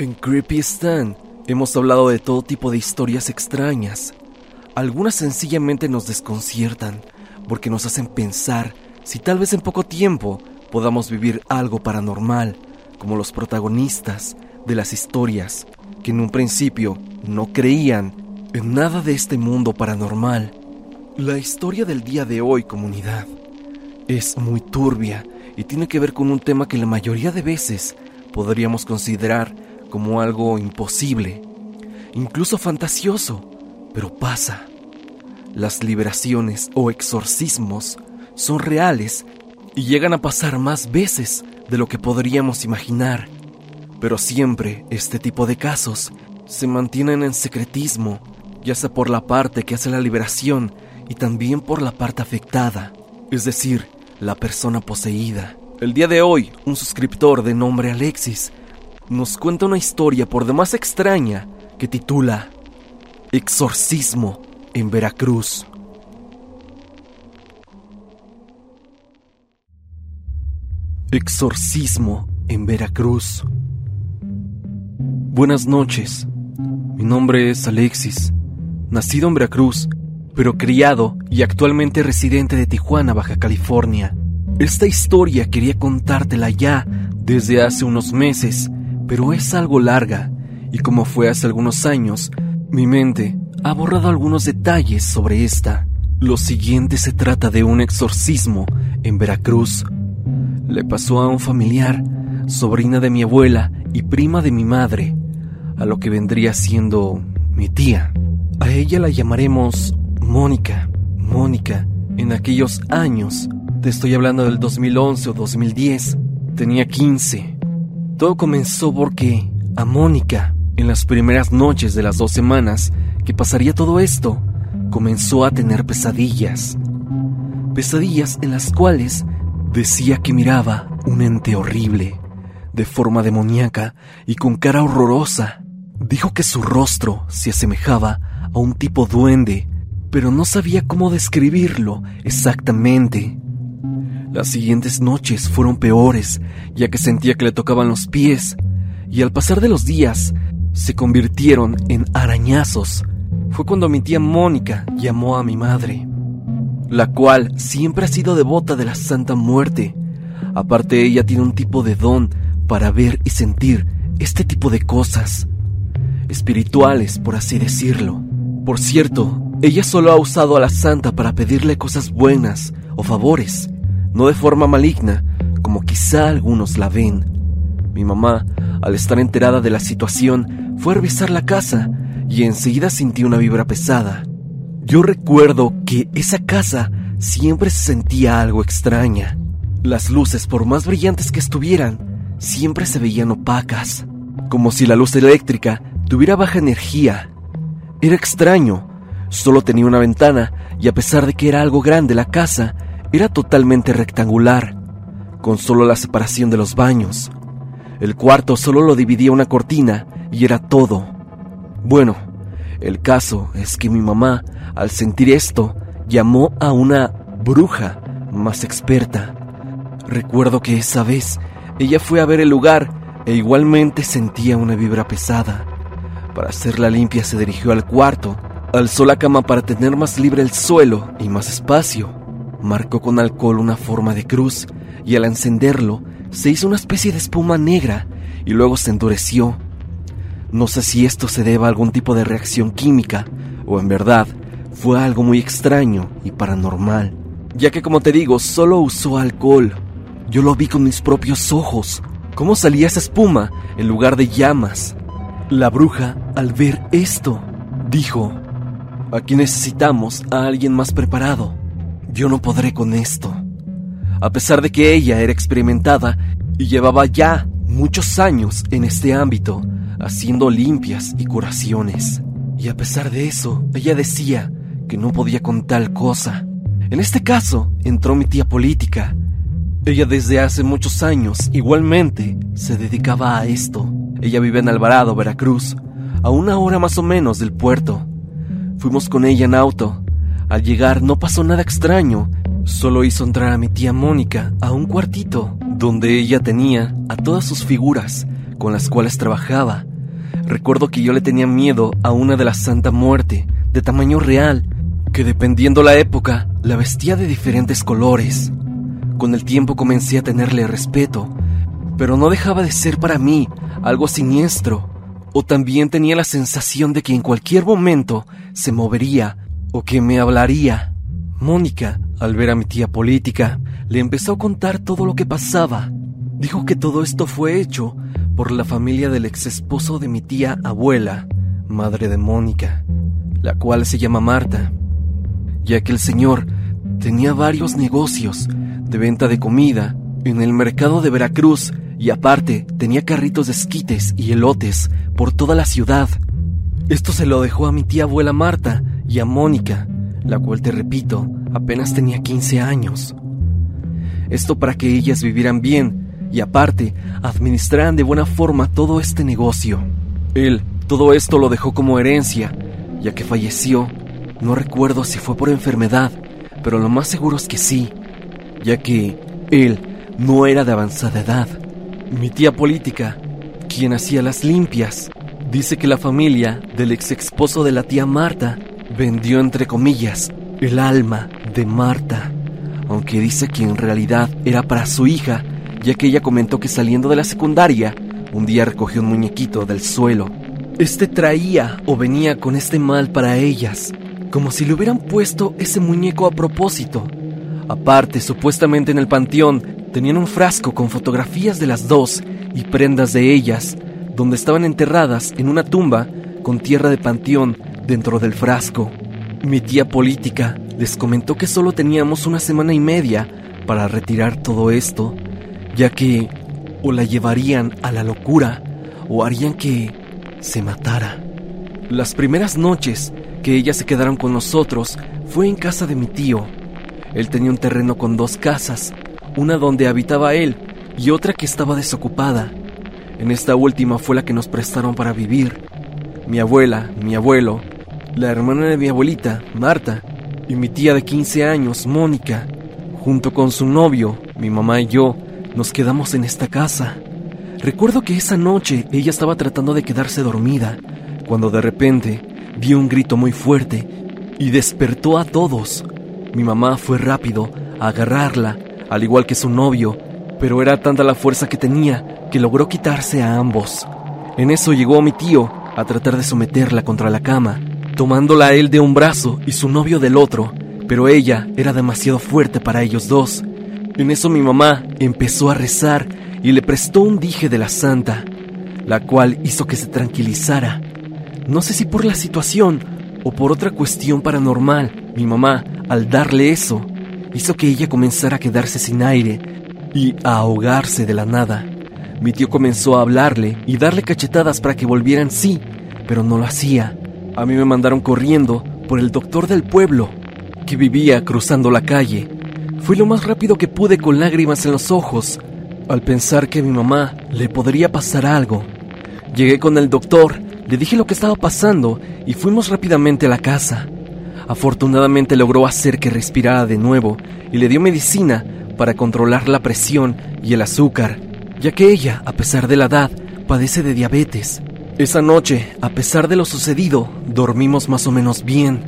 En Creepy Stan hemos hablado de todo tipo de historias extrañas. Algunas sencillamente nos desconciertan porque nos hacen pensar si tal vez en poco tiempo podamos vivir algo paranormal, como los protagonistas de las historias que en un principio no creían en nada de este mundo paranormal. La historia del día de hoy, comunidad, es muy turbia y tiene que ver con un tema que la mayoría de veces podríamos considerar como algo imposible, incluso fantasioso, pero pasa. Las liberaciones o exorcismos son reales y llegan a pasar más veces de lo que podríamos imaginar. Pero siempre este tipo de casos se mantienen en secretismo, ya sea por la parte que hace la liberación y también por la parte afectada, es decir, la persona poseída. El día de hoy, un suscriptor de nombre Alexis nos cuenta una historia por demás extraña que titula Exorcismo en Veracruz. Exorcismo en Veracruz. Buenas noches. Mi nombre es Alexis, nacido en Veracruz, pero criado y actualmente residente de Tijuana, Baja California. Esta historia quería contártela ya desde hace unos meses, pero es algo larga, y como fue hace algunos años, mi mente ha borrado algunos detalles sobre esta. Lo siguiente se trata de un exorcismo en Veracruz. Le pasó a un familiar, sobrina de mi abuela y prima de mi madre, a lo que vendría siendo mi tía. A ella la llamaremos Mónica. Mónica, en aquellos años, te estoy hablando del 2011 o 2010, tenía 15. Todo comenzó porque a Mónica, en las primeras noches de las dos semanas que pasaría todo esto, comenzó a tener pesadillas. Pesadillas en las cuales decía que miraba un ente horrible, de forma demoníaca y con cara horrorosa. Dijo que su rostro se asemejaba a un tipo duende, pero no sabía cómo describirlo exactamente. Las siguientes noches fueron peores, ya que sentía que le tocaban los pies, y al pasar de los días se convirtieron en arañazos. Fue cuando mi tía Mónica llamó a mi madre, la cual siempre ha sido devota de la Santa Muerte. Aparte ella tiene un tipo de don para ver y sentir este tipo de cosas, espirituales por así decirlo. Por cierto, ella solo ha usado a la santa para pedirle cosas buenas o favores, no de forma maligna, como quizá algunos la ven. Mi mamá, al estar enterada de la situación, fue a revisar la casa y enseguida sintió una vibra pesada. Yo recuerdo que esa casa siempre se sentía algo extraña. Las luces, por más brillantes que estuvieran, siempre se veían opacas, como si la luz eléctrica tuviera baja energía. Era extraño, solo tenía una ventana y a pesar de que era algo grande la casa, era totalmente rectangular, con solo la separación de los baños. El cuarto solo lo dividía una cortina y era todo. Bueno, el caso es que mi mamá, al sentir esto, llamó a una bruja más experta. Recuerdo que esa vez ella fue a ver el lugar e igualmente sentía una vibra pesada. Para hacerla limpia se dirigió al cuarto, alzó la cama para tener más libre el suelo y más espacio. Marcó con alcohol una forma de cruz y al encenderlo se hizo una especie de espuma negra y luego se endureció. No sé si esto se deba a algún tipo de reacción química o en verdad fue algo muy extraño y paranormal, ya que como te digo, solo usó alcohol. Yo lo vi con mis propios ojos, cómo salía esa espuma en lugar de llamas. La bruja, al ver esto, dijo, aquí necesitamos a alguien más preparado. Yo no podré con esto. A pesar de que ella era experimentada y llevaba ya muchos años en este ámbito, haciendo limpias y curaciones. Y a pesar de eso, ella decía que no podía con tal cosa. En este caso, entró mi tía política. Ella desde hace muchos años igualmente se dedicaba a esto. Ella vive en Alvarado, Veracruz, a una hora más o menos del puerto. Fuimos con ella en auto. Al llegar no pasó nada extraño, solo hizo entrar a mi tía Mónica a un cuartito donde ella tenía a todas sus figuras con las cuales trabajaba recuerdo que yo le tenía miedo a una de la Santa Muerte, de tamaño real, que dependiendo la época, la vestía de diferentes colores. Con el tiempo comencé a tenerle respeto, pero no dejaba de ser para mí algo siniestro, o también tenía la sensación de que en cualquier momento se movería o que me hablaría. Mónica, al ver a mi tía política, le empezó a contar todo lo que pasaba. Dijo que todo esto fue hecho por la familia del ex esposo de mi tía abuela, madre de Mónica, la cual se llama Marta, ya que el señor tenía varios negocios de venta de comida en el mercado de Veracruz y aparte tenía carritos de esquites y elotes por toda la ciudad. Esto se lo dejó a mi tía abuela Marta y a Mónica, la cual te repito, apenas tenía 15 años. Esto para que ellas vivieran bien y aparte administraran de buena forma todo este negocio. Él todo esto lo dejó como herencia, ya que falleció. No recuerdo si fue por enfermedad, pero lo más seguro es que sí ya que él no era de avanzada edad. Mi tía política, quien hacía las limpias, dice que la familia del ex esposo de la tía Marta vendió entre comillas el alma de Marta, aunque dice que en realidad era para su hija, ya que ella comentó que saliendo de la secundaria, un día recogió un muñequito del suelo. Este traía o venía con este mal para ellas, como si le hubieran puesto ese muñeco a propósito Aparte, supuestamente en el panteón tenían un frasco con fotografías de las dos y prendas de ellas, donde estaban enterradas en una tumba con tierra de panteón dentro del frasco. Mi tía política les comentó que solo teníamos una semana y media para retirar todo esto, ya que o la llevarían a la locura o harían que se matara. Las primeras noches que ellas se quedaron con nosotros fue en casa de mi tío, él tenía un terreno con dos casas, una donde habitaba él y otra que estaba desocupada. En esta última fue la que nos prestaron para vivir. Mi abuela, mi abuelo, la hermana de mi abuelita, Marta, y mi tía de 15 años, Mónica, junto con su novio, mi mamá y yo, nos quedamos en esta casa. Recuerdo que esa noche ella estaba tratando de quedarse dormida, cuando de repente vio un grito muy fuerte y despertó a todos. Mi mamá fue rápido a agarrarla, al igual que su novio, pero era tanta la fuerza que tenía que logró quitarse a ambos. En eso llegó mi tío a tratar de someterla contra la cama, tomándola a él de un brazo y su novio del otro, pero ella era demasiado fuerte para ellos dos. En eso mi mamá empezó a rezar y le prestó un dije de la santa, la cual hizo que se tranquilizara. No sé si por la situación o por otra cuestión paranormal, mi mamá al darle eso, hizo que ella comenzara a quedarse sin aire y a ahogarse de la nada. Mi tío comenzó a hablarle y darle cachetadas para que volvieran sí, pero no lo hacía. A mí me mandaron corriendo por el doctor del pueblo, que vivía cruzando la calle. Fui lo más rápido que pude con lágrimas en los ojos, al pensar que a mi mamá le podría pasar algo. Llegué con el doctor, le dije lo que estaba pasando y fuimos rápidamente a la casa. Afortunadamente logró hacer que respirara de nuevo y le dio medicina para controlar la presión y el azúcar, ya que ella, a pesar de la edad, padece de diabetes. Esa noche, a pesar de lo sucedido, dormimos más o menos bien.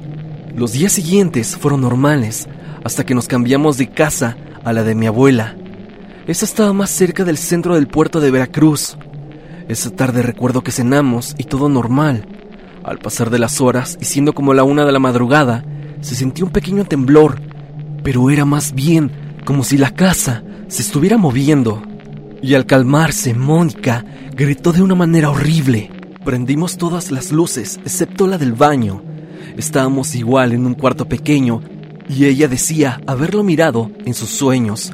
Los días siguientes fueron normales, hasta que nos cambiamos de casa a la de mi abuela. Esa estaba más cerca del centro del puerto de Veracruz. Esa tarde recuerdo que cenamos y todo normal. Al pasar de las horas y siendo como la una de la madrugada, se sentía un pequeño temblor, pero era más bien como si la casa se estuviera moviendo. Y al calmarse, Mónica gritó de una manera horrible. Prendimos todas las luces, excepto la del baño. Estábamos igual en un cuarto pequeño y ella decía haberlo mirado en sus sueños,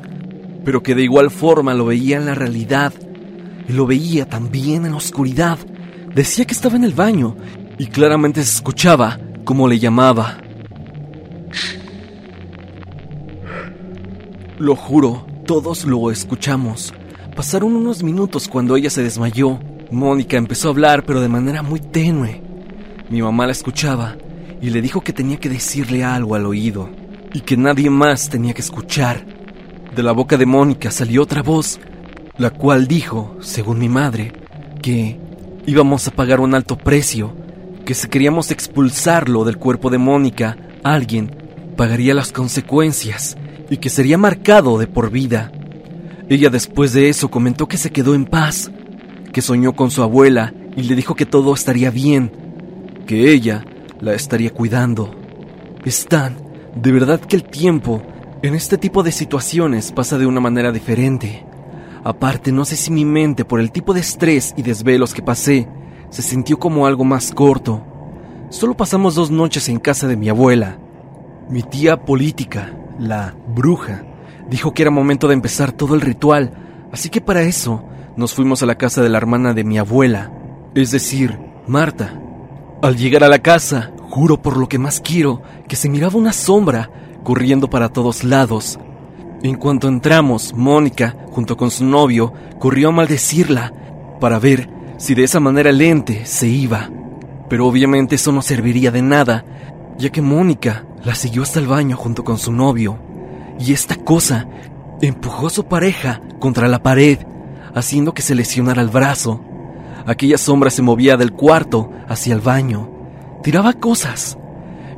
pero que de igual forma lo veía en la realidad y lo veía también en la oscuridad. Decía que estaba en el baño y claramente se escuchaba como le llamaba. Lo juro, todos lo escuchamos. Pasaron unos minutos cuando ella se desmayó. Mónica empezó a hablar, pero de manera muy tenue. Mi mamá la escuchaba y le dijo que tenía que decirle algo al oído y que nadie más tenía que escuchar. De la boca de Mónica salió otra voz, la cual dijo, según mi madre, que íbamos a pagar un alto precio, que si queríamos expulsarlo del cuerpo de Mónica, alguien pagaría las consecuencias y que sería marcado de por vida. Ella después de eso comentó que se quedó en paz, que soñó con su abuela y le dijo que todo estaría bien, que ella la estaría cuidando. Stan, de verdad que el tiempo en este tipo de situaciones pasa de una manera diferente. Aparte, no sé si mi mente, por el tipo de estrés y desvelos que pasé, se sintió como algo más corto. Solo pasamos dos noches en casa de mi abuela. Mi tía política, la bruja, dijo que era momento de empezar todo el ritual, así que para eso nos fuimos a la casa de la hermana de mi abuela, es decir, Marta. Al llegar a la casa, juro por lo que más quiero que se miraba una sombra corriendo para todos lados. En cuanto entramos, Mónica, junto con su novio, corrió a maldecirla para ver si de esa manera el ente se iba. Pero obviamente eso no serviría de nada, ya que Mónica la siguió hasta el baño junto con su novio. Y esta cosa empujó a su pareja contra la pared, haciendo que se lesionara el brazo. Aquella sombra se movía del cuarto hacia el baño. Tiraba cosas.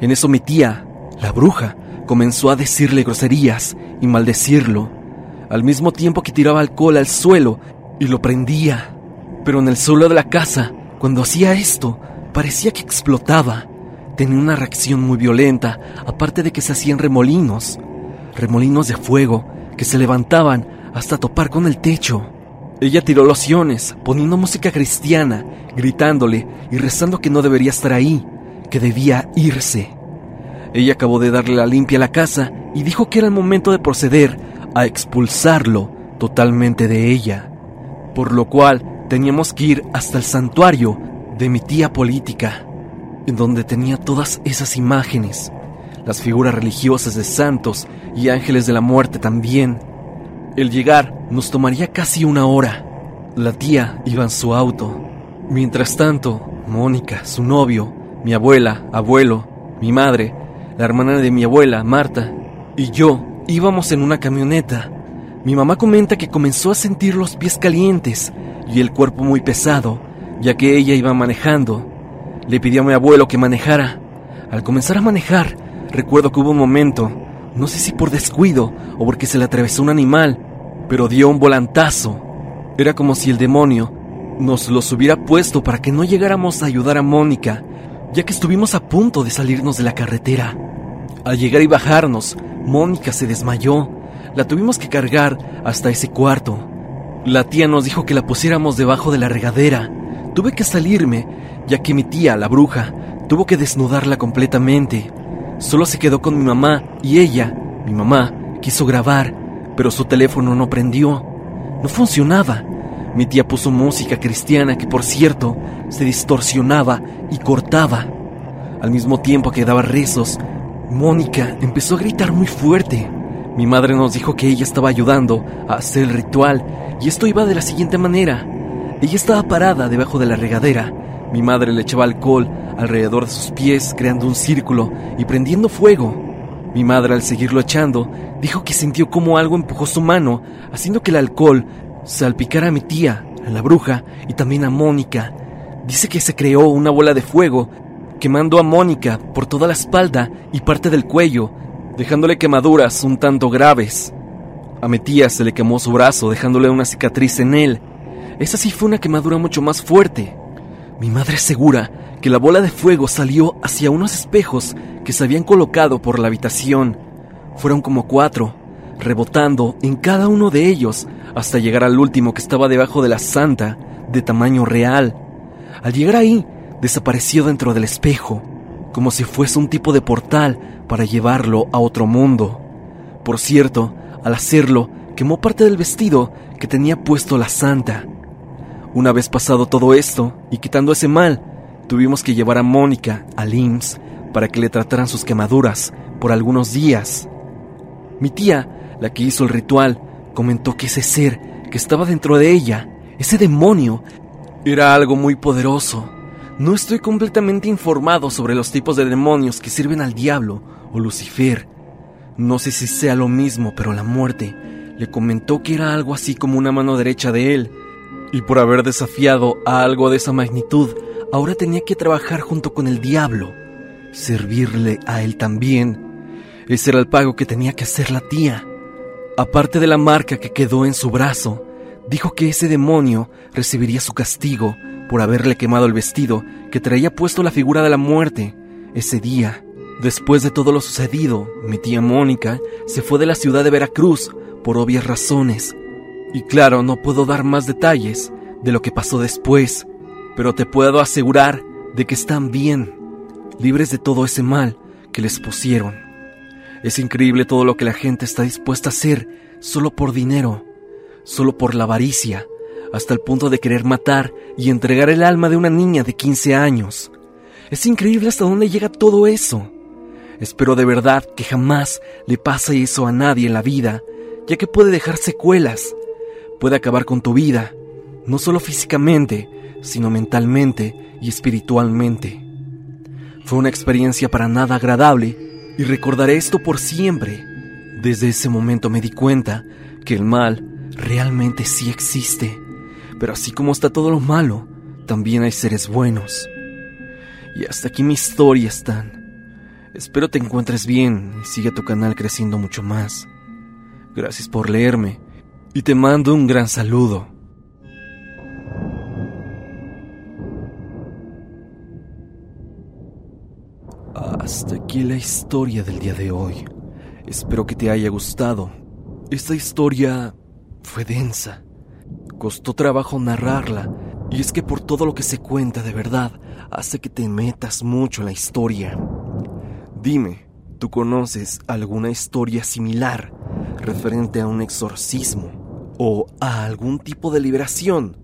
En eso mi tía, la bruja, comenzó a decirle groserías y maldecirlo, al mismo tiempo que tiraba alcohol al suelo y lo prendía. Pero en el suelo de la casa, cuando hacía esto, parecía que explotaba. Tenía una reacción muy violenta, aparte de que se hacían remolinos, remolinos de fuego que se levantaban hasta topar con el techo. Ella tiró lociones, poniendo música cristiana, gritándole y rezando que no debería estar ahí, que debía irse. Ella acabó de darle la limpia a la casa y dijo que era el momento de proceder a expulsarlo totalmente de ella, por lo cual teníamos que ir hasta el santuario de mi tía política, en donde tenía todas esas imágenes, las figuras religiosas de santos y ángeles de la muerte también. El llegar nos tomaría casi una hora. La tía iba en su auto. Mientras tanto, Mónica, su novio, mi abuela, abuelo, mi madre la hermana de mi abuela, Marta, y yo íbamos en una camioneta. Mi mamá comenta que comenzó a sentir los pies calientes y el cuerpo muy pesado, ya que ella iba manejando. Le pidió a mi abuelo que manejara. Al comenzar a manejar, recuerdo que hubo un momento, no sé si por descuido o porque se le atravesó un animal, pero dio un volantazo. Era como si el demonio nos los hubiera puesto para que no llegáramos a ayudar a Mónica, ya que estuvimos a punto de salirnos de la carretera. Al llegar y bajarnos, Mónica se desmayó. La tuvimos que cargar hasta ese cuarto. La tía nos dijo que la pusiéramos debajo de la regadera. Tuve que salirme, ya que mi tía, la bruja, tuvo que desnudarla completamente. Solo se quedó con mi mamá y ella, mi mamá, quiso grabar, pero su teléfono no prendió. No funcionaba. Mi tía puso música cristiana que, por cierto, se distorsionaba y cortaba. Al mismo tiempo que daba rezos, Mónica empezó a gritar muy fuerte. Mi madre nos dijo que ella estaba ayudando a hacer el ritual y esto iba de la siguiente manera. Ella estaba parada debajo de la regadera. Mi madre le echaba alcohol alrededor de sus pies, creando un círculo y prendiendo fuego. Mi madre, al seguirlo echando, dijo que sintió como algo empujó su mano, haciendo que el alcohol salpicara a mi tía, a la bruja y también a Mónica. Dice que se creó una bola de fuego quemando a Mónica por toda la espalda y parte del cuello, dejándole quemaduras un tanto graves. A mi tía se le quemó su brazo, dejándole una cicatriz en él. Esa sí fue una quemadura mucho más fuerte. Mi madre asegura que la bola de fuego salió hacia unos espejos que se habían colocado por la habitación. Fueron como cuatro, rebotando en cada uno de ellos hasta llegar al último que estaba debajo de la santa, de tamaño real. Al llegar ahí, desapareció dentro del espejo, como si fuese un tipo de portal para llevarlo a otro mundo. Por cierto, al hacerlo, quemó parte del vestido que tenía puesto la santa. Una vez pasado todo esto y quitando ese mal, tuvimos que llevar a Mónica al IMSS para que le trataran sus quemaduras por algunos días. Mi tía, la que hizo el ritual, comentó que ese ser que estaba dentro de ella, ese demonio, era algo muy poderoso no estoy completamente informado sobre los tipos de demonios que sirven al diablo o Lucifer. No sé si sea lo mismo, pero la muerte le comentó que era algo así como una mano derecha de él, Y por haber desafiado a algo de esa magnitud, ahora tenía que trabajar junto con el diablo, servirle a él también. Ese era el pago que tenía que hacer la tía. Aparte de la marca que quedó en su brazo, dijo que ese demonio recibiría su castigo por haberle quemado el vestido que traía puesto la figura de la muerte ese día. Después de todo lo sucedido, mi tía Mónica se fue de la ciudad de Veracruz por obvias razones. Y claro, no puedo dar más detalles de lo que pasó después, pero te puedo asegurar de que están bien, libres de todo ese mal que les pusieron. Es increíble todo lo que la gente está dispuesta a hacer solo por dinero, solo por la avaricia, hasta el punto de querer matar y entregar el alma de una niña de 15 años. Es increíble hasta dónde llega todo eso. Espero de verdad que jamás le pase eso a nadie en la vida, ya que puede dejar secuelas, puede acabar con tu vida, no solo físicamente, sino mentalmente y espiritualmente. Fue una experiencia para nada agradable y recordaré esto por siempre. Desde ese momento me di cuenta que el mal realmente sí existe, pero así como está todo lo malo, también hay seres buenos. Y hasta aquí mi historia, Stan. Espero te encuentres bien y siga tu canal creciendo mucho más. Gracias por leerme y te mando un gran saludo. Hasta aquí la historia del día de hoy. Espero que te haya gustado. Esta historia fue densa. Costó trabajo narrarla, y es que por todo lo que se cuenta de verdad, hace que te metas mucho en la historia. Dime, ¿tú conoces alguna historia similar referente a un exorcismo o a algún tipo de liberación?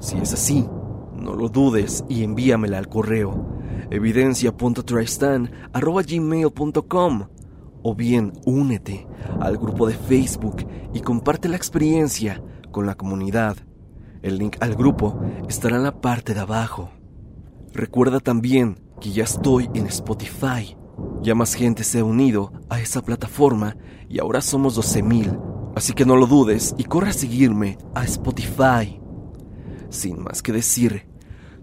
Si es así, no lo dudes y envíamela al correo evidencia.tristan.gmail.com o bien únete al grupo de Facebook y comparte la experiencia con la comunidad. El link al grupo estará en la parte de abajo. Recuerda también que ya estoy en Spotify. Ya más gente se ha unido a esa plataforma y ahora somos 12.000. Así que no lo dudes y corre a seguirme a Spotify. Sin más que decir,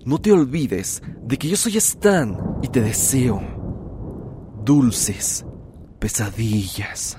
no te olvides de que yo soy Stan y te deseo dulces pesadillas.